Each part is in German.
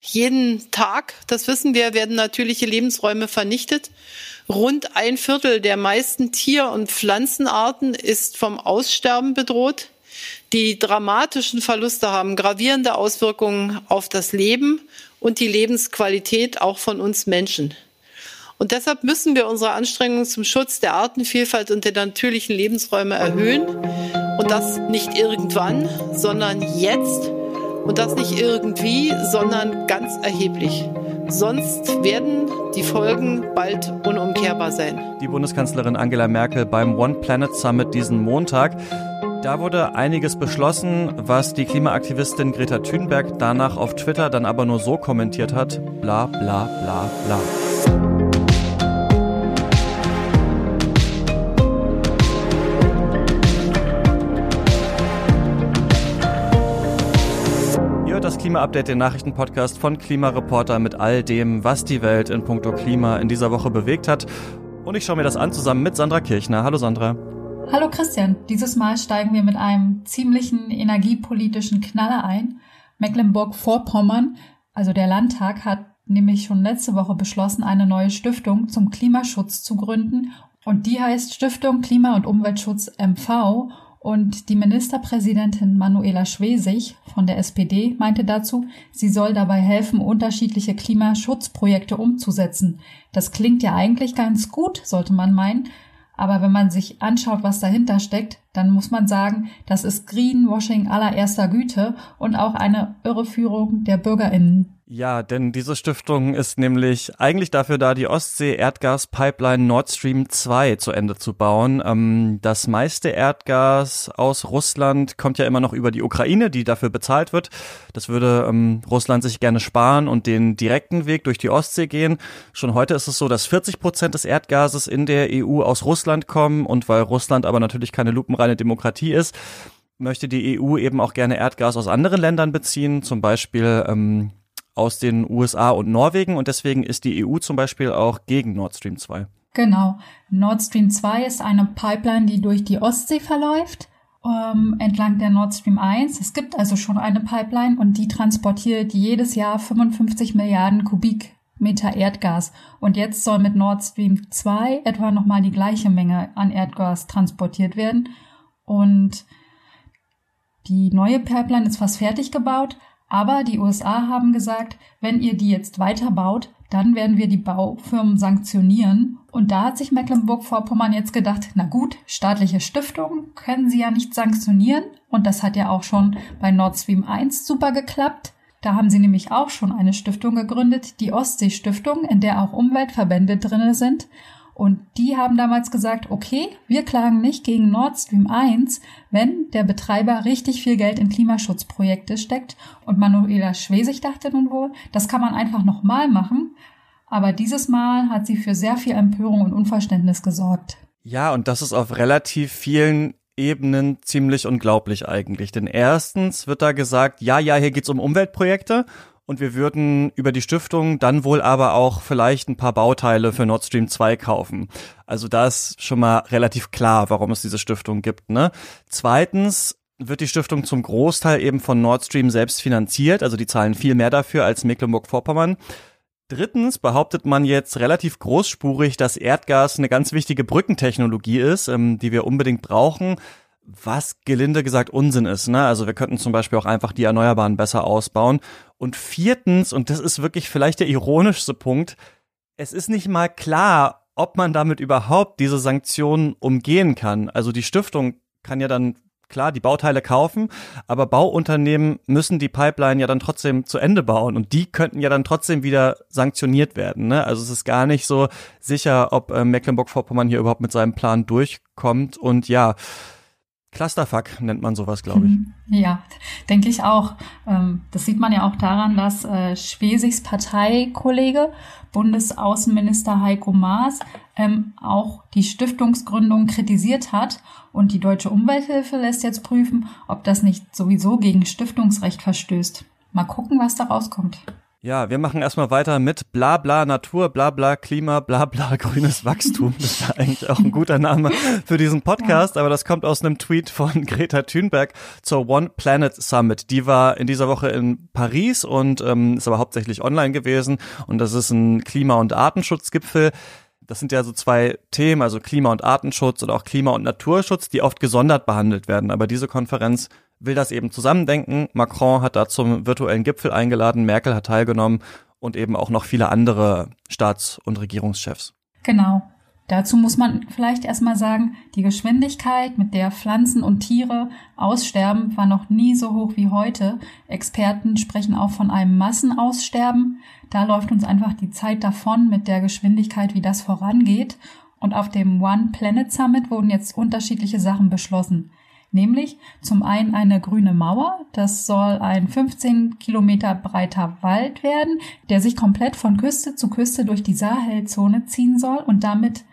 Jeden Tag, das wissen wir, werden natürliche Lebensräume vernichtet. Rund ein Viertel der meisten Tier- und Pflanzenarten ist vom Aussterben bedroht. Die dramatischen Verluste haben gravierende Auswirkungen auf das Leben und die Lebensqualität auch von uns Menschen. Und deshalb müssen wir unsere Anstrengungen zum Schutz der Artenvielfalt und der natürlichen Lebensräume erhöhen. Und das nicht irgendwann, sondern jetzt. Und das nicht irgendwie, sondern ganz erheblich. Sonst werden die Folgen bald unumkehrbar sein. Die Bundeskanzlerin Angela Merkel beim One Planet Summit diesen Montag. Da wurde einiges beschlossen, was die Klimaaktivistin Greta Thunberg danach auf Twitter dann aber nur so kommentiert hat. Bla bla bla bla. Klima-Update, den Nachrichtenpodcast von Klimareporter mit all dem, was die Welt in puncto Klima in dieser Woche bewegt hat. Und ich schaue mir das an zusammen mit Sandra Kirchner. Hallo Sandra. Hallo Christian, dieses Mal steigen wir mit einem ziemlichen energiepolitischen Knaller ein. Mecklenburg-Vorpommern, also der Landtag, hat nämlich schon letzte Woche beschlossen, eine neue Stiftung zum Klimaschutz zu gründen. Und die heißt Stiftung Klima- und Umweltschutz MV. Und die Ministerpräsidentin Manuela Schwesig von der SPD meinte dazu, sie soll dabei helfen, unterschiedliche Klimaschutzprojekte umzusetzen. Das klingt ja eigentlich ganz gut, sollte man meinen. Aber wenn man sich anschaut, was dahinter steckt, dann muss man sagen, das ist Greenwashing allererster Güte und auch eine Irreführung der BürgerInnen. Ja, denn diese Stiftung ist nämlich eigentlich dafür da, die Ostsee-Erdgas-Pipeline Nord Stream 2 zu Ende zu bauen. Ähm, das meiste Erdgas aus Russland kommt ja immer noch über die Ukraine, die dafür bezahlt wird. Das würde ähm, Russland sich gerne sparen und den direkten Weg durch die Ostsee gehen. Schon heute ist es so, dass 40 Prozent des Erdgases in der EU aus Russland kommen und weil Russland aber natürlich keine lupenreine Demokratie ist, möchte die EU eben auch gerne Erdgas aus anderen Ländern beziehen, zum Beispiel ähm, aus den USA und Norwegen und deswegen ist die EU zum Beispiel auch gegen Nord Stream 2. Genau. Nord Stream 2 ist eine Pipeline, die durch die Ostsee verläuft, ähm, entlang der Nord Stream 1. Es gibt also schon eine Pipeline und die transportiert jedes Jahr 55 Milliarden Kubikmeter Erdgas. Und jetzt soll mit Nord Stream 2 etwa nochmal die gleiche Menge an Erdgas transportiert werden. Und die neue Pipeline ist fast fertig gebaut, aber die USA haben gesagt, wenn ihr die jetzt weiterbaut, dann werden wir die Baufirmen sanktionieren. Und da hat sich Mecklenburg-Vorpommern jetzt gedacht, na gut, staatliche Stiftungen können sie ja nicht sanktionieren. Und das hat ja auch schon bei Nord Stream 1 super geklappt. Da haben sie nämlich auch schon eine Stiftung gegründet, die Ostsee-Stiftung, in der auch Umweltverbände drinne sind. Und die haben damals gesagt, okay, wir klagen nicht gegen Nord Stream 1, wenn der Betreiber richtig viel Geld in Klimaschutzprojekte steckt. Und Manuela Schwesig dachte nun wohl, das kann man einfach nochmal machen. Aber dieses Mal hat sie für sehr viel Empörung und Unverständnis gesorgt. Ja, und das ist auf relativ vielen Ebenen ziemlich unglaublich eigentlich. Denn erstens wird da gesagt, ja, ja, hier geht's um Umweltprojekte und wir würden über die Stiftung dann wohl aber auch vielleicht ein paar Bauteile für Nord Stream 2 kaufen. Also da ist schon mal relativ klar, warum es diese Stiftung gibt. Ne? Zweitens wird die Stiftung zum Großteil eben von Nord Stream selbst finanziert, also die zahlen viel mehr dafür als Mecklenburg-Vorpommern. Drittens behauptet man jetzt relativ großspurig, dass Erdgas eine ganz wichtige Brückentechnologie ist, ähm, die wir unbedingt brauchen was gelinde gesagt Unsinn ist. Ne? Also wir könnten zum Beispiel auch einfach die Erneuerbaren besser ausbauen. Und viertens, und das ist wirklich vielleicht der ironischste Punkt, es ist nicht mal klar, ob man damit überhaupt diese Sanktionen umgehen kann. Also die Stiftung kann ja dann klar die Bauteile kaufen, aber Bauunternehmen müssen die Pipeline ja dann trotzdem zu Ende bauen und die könnten ja dann trotzdem wieder sanktioniert werden. Ne? Also es ist gar nicht so sicher, ob äh, Mecklenburg-Vorpommern hier überhaupt mit seinem Plan durchkommt und ja, Clusterfuck nennt man sowas, glaube ich. Mhm. Ja, denke ich auch. Ähm, das sieht man ja auch daran, dass äh, Schwesigs Parteikollege, Bundesaußenminister Heiko Maas, ähm, auch die Stiftungsgründung kritisiert hat. Und die Deutsche Umwelthilfe lässt jetzt prüfen, ob das nicht sowieso gegen Stiftungsrecht verstößt. Mal gucken, was da rauskommt. Ja, wir machen erstmal weiter mit bla bla Natur, bla bla Klima, bla bla grünes Wachstum. Das ist eigentlich auch ein guter Name für diesen Podcast, aber das kommt aus einem Tweet von Greta Thunberg zur One Planet Summit. Die war in dieser Woche in Paris und ähm, ist aber hauptsächlich online gewesen und das ist ein Klima- und Artenschutzgipfel. Das sind ja so zwei Themen, also Klima- und Artenschutz oder auch Klima- und Naturschutz, die oft gesondert behandelt werden. Aber diese Konferenz will das eben zusammendenken. Macron hat da zum virtuellen Gipfel eingeladen, Merkel hat teilgenommen und eben auch noch viele andere Staats- und Regierungschefs. Genau. Dazu muss man vielleicht erstmal sagen, die Geschwindigkeit, mit der Pflanzen und Tiere aussterben, war noch nie so hoch wie heute. Experten sprechen auch von einem Massenaussterben. Da läuft uns einfach die Zeit davon mit der Geschwindigkeit, wie das vorangeht. Und auf dem One Planet Summit wurden jetzt unterschiedliche Sachen beschlossen. Nämlich zum einen eine grüne Mauer, das soll ein 15 Kilometer breiter Wald werden, der sich komplett von Küste zu Küste durch die Sahelzone ziehen soll und damit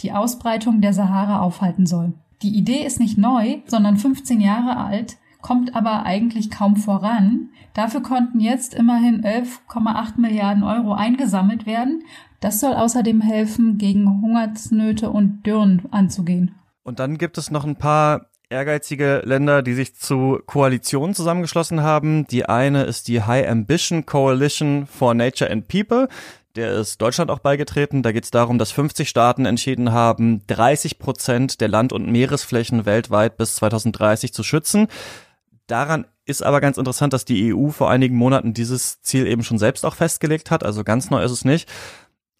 die Ausbreitung der Sahara aufhalten soll. Die Idee ist nicht neu, sondern 15 Jahre alt, kommt aber eigentlich kaum voran. Dafür konnten jetzt immerhin 11,8 Milliarden Euro eingesammelt werden. Das soll außerdem helfen, gegen Hungersnöte und Dürren anzugehen. Und dann gibt es noch ein paar ehrgeizige Länder, die sich zu Koalitionen zusammengeschlossen haben. Die eine ist die High Ambition Coalition for Nature and People. Der ist Deutschland auch beigetreten. Da geht es darum, dass 50 Staaten entschieden haben, 30 Prozent der Land- und Meeresflächen weltweit bis 2030 zu schützen. Daran ist aber ganz interessant, dass die EU vor einigen Monaten dieses Ziel eben schon selbst auch festgelegt hat. Also ganz neu ist es nicht.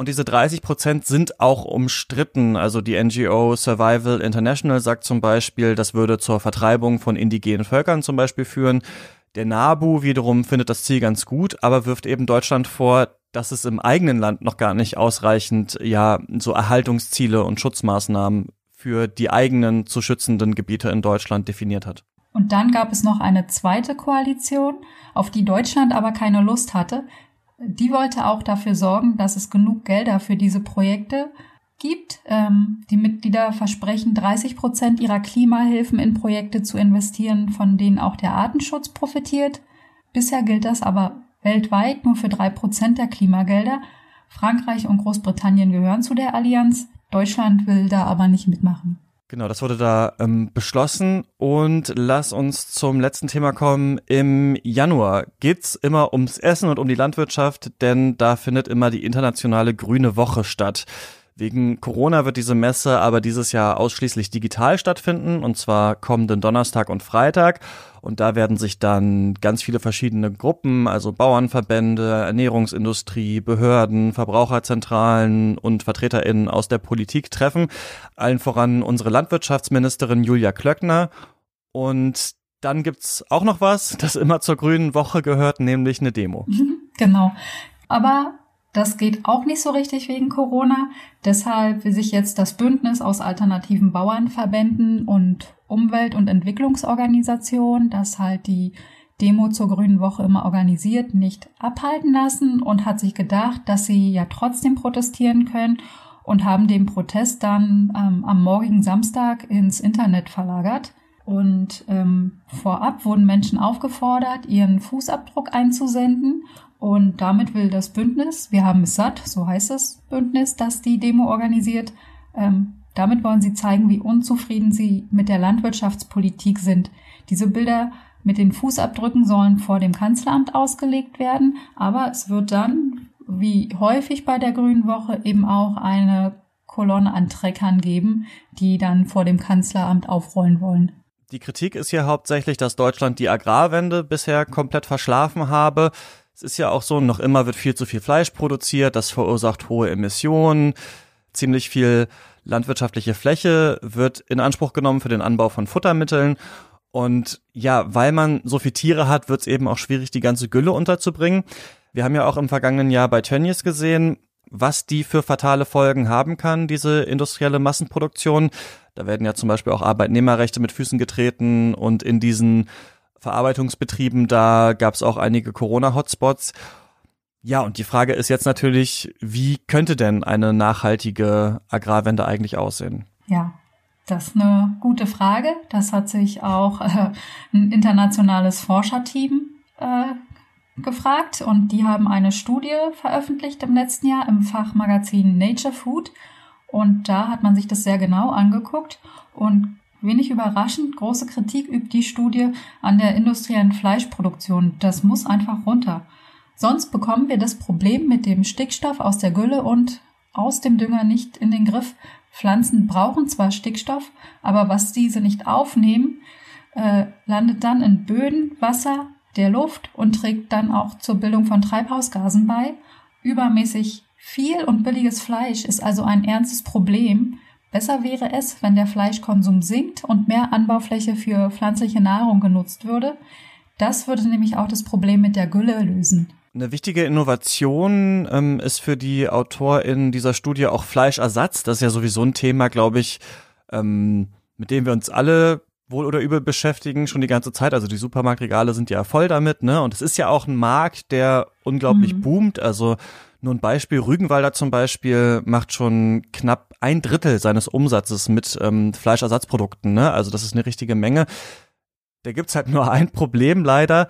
Und diese 30 Prozent sind auch umstritten. Also die NGO Survival International sagt zum Beispiel, das würde zur Vertreibung von indigenen Völkern zum Beispiel führen. Der NABU wiederum findet das Ziel ganz gut, aber wirft eben Deutschland vor, dass es im eigenen Land noch gar nicht ausreichend ja so Erhaltungsziele und Schutzmaßnahmen für die eigenen zu schützenden Gebiete in Deutschland definiert hat. Und dann gab es noch eine zweite Koalition, auf die Deutschland aber keine Lust hatte. Die wollte auch dafür sorgen, dass es genug Gelder für diese Projekte gibt. Ähm, die Mitglieder versprechen, 30 Prozent ihrer Klimahilfen in Projekte zu investieren, von denen auch der Artenschutz profitiert. Bisher gilt das aber weltweit nur für drei Prozent der Klimagelder. Frankreich und Großbritannien gehören zu der Allianz. Deutschland will da aber nicht mitmachen. Genau, das wurde da ähm, beschlossen und lass uns zum letzten Thema kommen. Im Januar geht's immer ums Essen und um die Landwirtschaft, denn da findet immer die internationale Grüne Woche statt. Wegen Corona wird diese Messe aber dieses Jahr ausschließlich digital stattfinden, und zwar kommenden Donnerstag und Freitag. Und da werden sich dann ganz viele verschiedene Gruppen, also Bauernverbände, Ernährungsindustrie, Behörden, Verbraucherzentralen und VertreterInnen aus der Politik treffen. Allen voran unsere Landwirtschaftsministerin Julia Klöckner. Und dann gibt's auch noch was, das immer zur Grünen Woche gehört, nämlich eine Demo. Genau. Aber das geht auch nicht so richtig wegen Corona. Deshalb will sich jetzt das Bündnis aus alternativen Bauernverbänden und Umwelt- und Entwicklungsorganisationen, das halt die Demo zur Grünen Woche immer organisiert, nicht abhalten lassen und hat sich gedacht, dass sie ja trotzdem protestieren können und haben den Protest dann ähm, am morgigen Samstag ins Internet verlagert. Und ähm, vorab wurden Menschen aufgefordert, ihren Fußabdruck einzusenden und damit will das Bündnis, wir haben es satt, so heißt das Bündnis, das die Demo organisiert, ähm, damit wollen sie zeigen, wie unzufrieden sie mit der Landwirtschaftspolitik sind. Diese Bilder mit den Fußabdrücken sollen vor dem Kanzleramt ausgelegt werden, aber es wird dann, wie häufig bei der Grünen Woche, eben auch eine Kolonne an Treckern geben, die dann vor dem Kanzleramt aufrollen wollen. Die Kritik ist hier hauptsächlich, dass Deutschland die Agrarwende bisher komplett verschlafen habe. Es ist ja auch so, noch immer wird viel zu viel Fleisch produziert, das verursacht hohe Emissionen, ziemlich viel landwirtschaftliche Fläche wird in Anspruch genommen für den Anbau von Futtermitteln. Und ja, weil man so viele Tiere hat, wird es eben auch schwierig, die ganze Gülle unterzubringen. Wir haben ja auch im vergangenen Jahr bei Tönnies gesehen, was die für fatale Folgen haben kann, diese industrielle Massenproduktion. Da werden ja zum Beispiel auch Arbeitnehmerrechte mit Füßen getreten und in diesen Verarbeitungsbetrieben, da gab es auch einige Corona-Hotspots. Ja, und die Frage ist jetzt natürlich, wie könnte denn eine nachhaltige Agrarwende eigentlich aussehen? Ja, das ist eine gute Frage. Das hat sich auch äh, ein internationales Forscherteam äh, gefragt und die haben eine Studie veröffentlicht im letzten Jahr im Fachmagazin Nature Food. Und da hat man sich das sehr genau angeguckt und wenig überraschend große Kritik übt die Studie an der industriellen Fleischproduktion. Das muss einfach runter. Sonst bekommen wir das Problem mit dem Stickstoff aus der Gülle und aus dem Dünger nicht in den Griff. Pflanzen brauchen zwar Stickstoff, aber was diese nicht aufnehmen, äh, landet dann in Böden, Wasser, der Luft und trägt dann auch zur Bildung von Treibhausgasen bei. Übermäßig viel und billiges Fleisch ist also ein ernstes Problem. Besser wäre es, wenn der Fleischkonsum sinkt und mehr Anbaufläche für pflanzliche Nahrung genutzt würde. Das würde nämlich auch das Problem mit der Gülle lösen. Eine wichtige Innovation ähm, ist für die Autorin dieser Studie auch Fleischersatz. Das ist ja sowieso ein Thema, glaube ich, ähm, mit dem wir uns alle wohl oder übel beschäftigen, schon die ganze Zeit. Also die Supermarktregale sind ja voll damit, ne? Und es ist ja auch ein Markt, der unglaublich mhm. boomt. Also nur ein Beispiel, Rügenwalder zum Beispiel macht schon knapp ein Drittel seines Umsatzes mit ähm, Fleischersatzprodukten, ne? Also das ist eine richtige Menge. Da gibt's halt nur ein Problem leider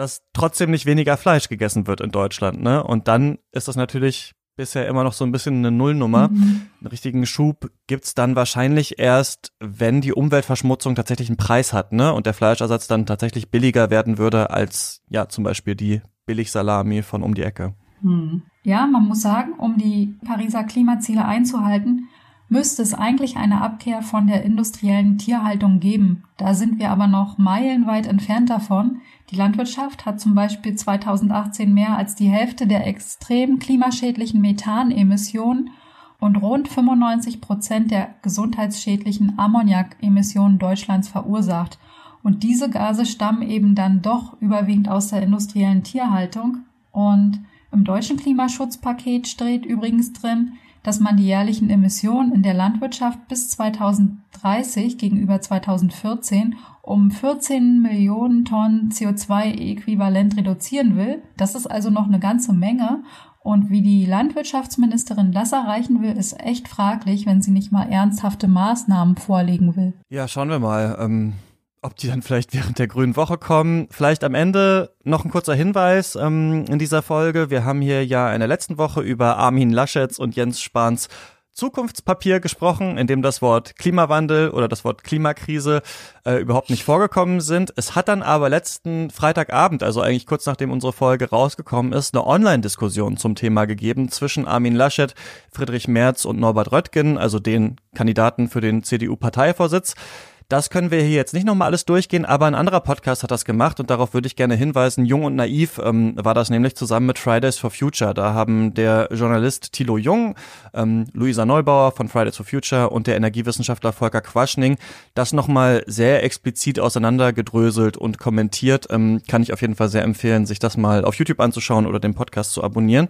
dass trotzdem nicht weniger Fleisch gegessen wird in Deutschland, ne? Und dann ist das natürlich bisher immer noch so ein bisschen eine Nullnummer. Mhm. Einen richtigen Schub gibt's dann wahrscheinlich erst, wenn die Umweltverschmutzung tatsächlich einen Preis hat, ne? Und der Fleischersatz dann tatsächlich billiger werden würde als, ja, zum Beispiel die Billigsalami von um die Ecke. Mhm. Ja, man muss sagen, um die Pariser Klimaziele einzuhalten, müsste es eigentlich eine Abkehr von der industriellen Tierhaltung geben. Da sind wir aber noch meilenweit entfernt davon. Die Landwirtschaft hat zum Beispiel 2018 mehr als die Hälfte der extrem klimaschädlichen Methanemissionen und rund 95 Prozent der gesundheitsschädlichen Ammoniakemissionen Deutschlands verursacht. Und diese Gase stammen eben dann doch überwiegend aus der industriellen Tierhaltung. Und im deutschen Klimaschutzpaket steht übrigens drin, dass man die jährlichen Emissionen in der Landwirtschaft bis 2030 gegenüber 2014 um 14 Millionen Tonnen CO2-Äquivalent reduzieren will. Das ist also noch eine ganze Menge. Und wie die Landwirtschaftsministerin das erreichen will, ist echt fraglich, wenn sie nicht mal ernsthafte Maßnahmen vorlegen will. Ja, schauen wir mal. Ähm ob die dann vielleicht während der Grünen Woche kommen. Vielleicht am Ende noch ein kurzer Hinweis ähm, in dieser Folge. Wir haben hier ja in der letzten Woche über Armin Laschets und Jens Spahns Zukunftspapier gesprochen, in dem das Wort Klimawandel oder das Wort Klimakrise äh, überhaupt nicht vorgekommen sind. Es hat dann aber letzten Freitagabend, also eigentlich kurz nachdem unsere Folge rausgekommen ist, eine Online-Diskussion zum Thema gegeben zwischen Armin Laschet, Friedrich Merz und Norbert Röttgen, also den Kandidaten für den CDU-Parteivorsitz. Das können wir hier jetzt nicht nochmal alles durchgehen, aber ein anderer Podcast hat das gemacht und darauf würde ich gerne hinweisen. Jung und Naiv ähm, war das nämlich zusammen mit Fridays for Future. Da haben der Journalist Thilo Jung, ähm, Luisa Neubauer von Fridays for Future und der Energiewissenschaftler Volker Quaschning das nochmal sehr explizit auseinandergedröselt und kommentiert. Ähm, kann ich auf jeden Fall sehr empfehlen, sich das mal auf YouTube anzuschauen oder den Podcast zu abonnieren.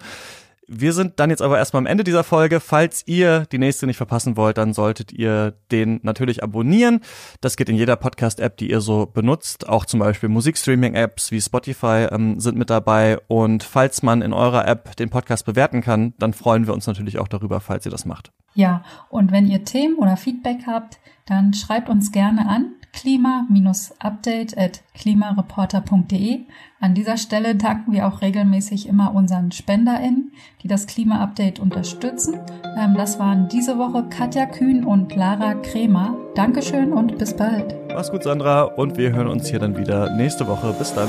Wir sind dann jetzt aber erstmal am Ende dieser Folge. Falls ihr die nächste nicht verpassen wollt, dann solltet ihr den natürlich abonnieren. Das geht in jeder Podcast-App, die ihr so benutzt. Auch zum Beispiel Musikstreaming-Apps wie Spotify ähm, sind mit dabei. Und falls man in eurer App den Podcast bewerten kann, dann freuen wir uns natürlich auch darüber, falls ihr das macht. Ja, und wenn ihr Themen oder Feedback habt, dann schreibt uns gerne an klima-update at klimareporter.de. An dieser Stelle danken wir auch regelmäßig immer unseren SpenderInnen, die das Klima-Update unterstützen. Ähm, das waren diese Woche Katja Kühn und Lara Kremer. Dankeschön und bis bald. Mach's gut, Sandra, und wir hören uns hier dann wieder nächste Woche. Bis dann.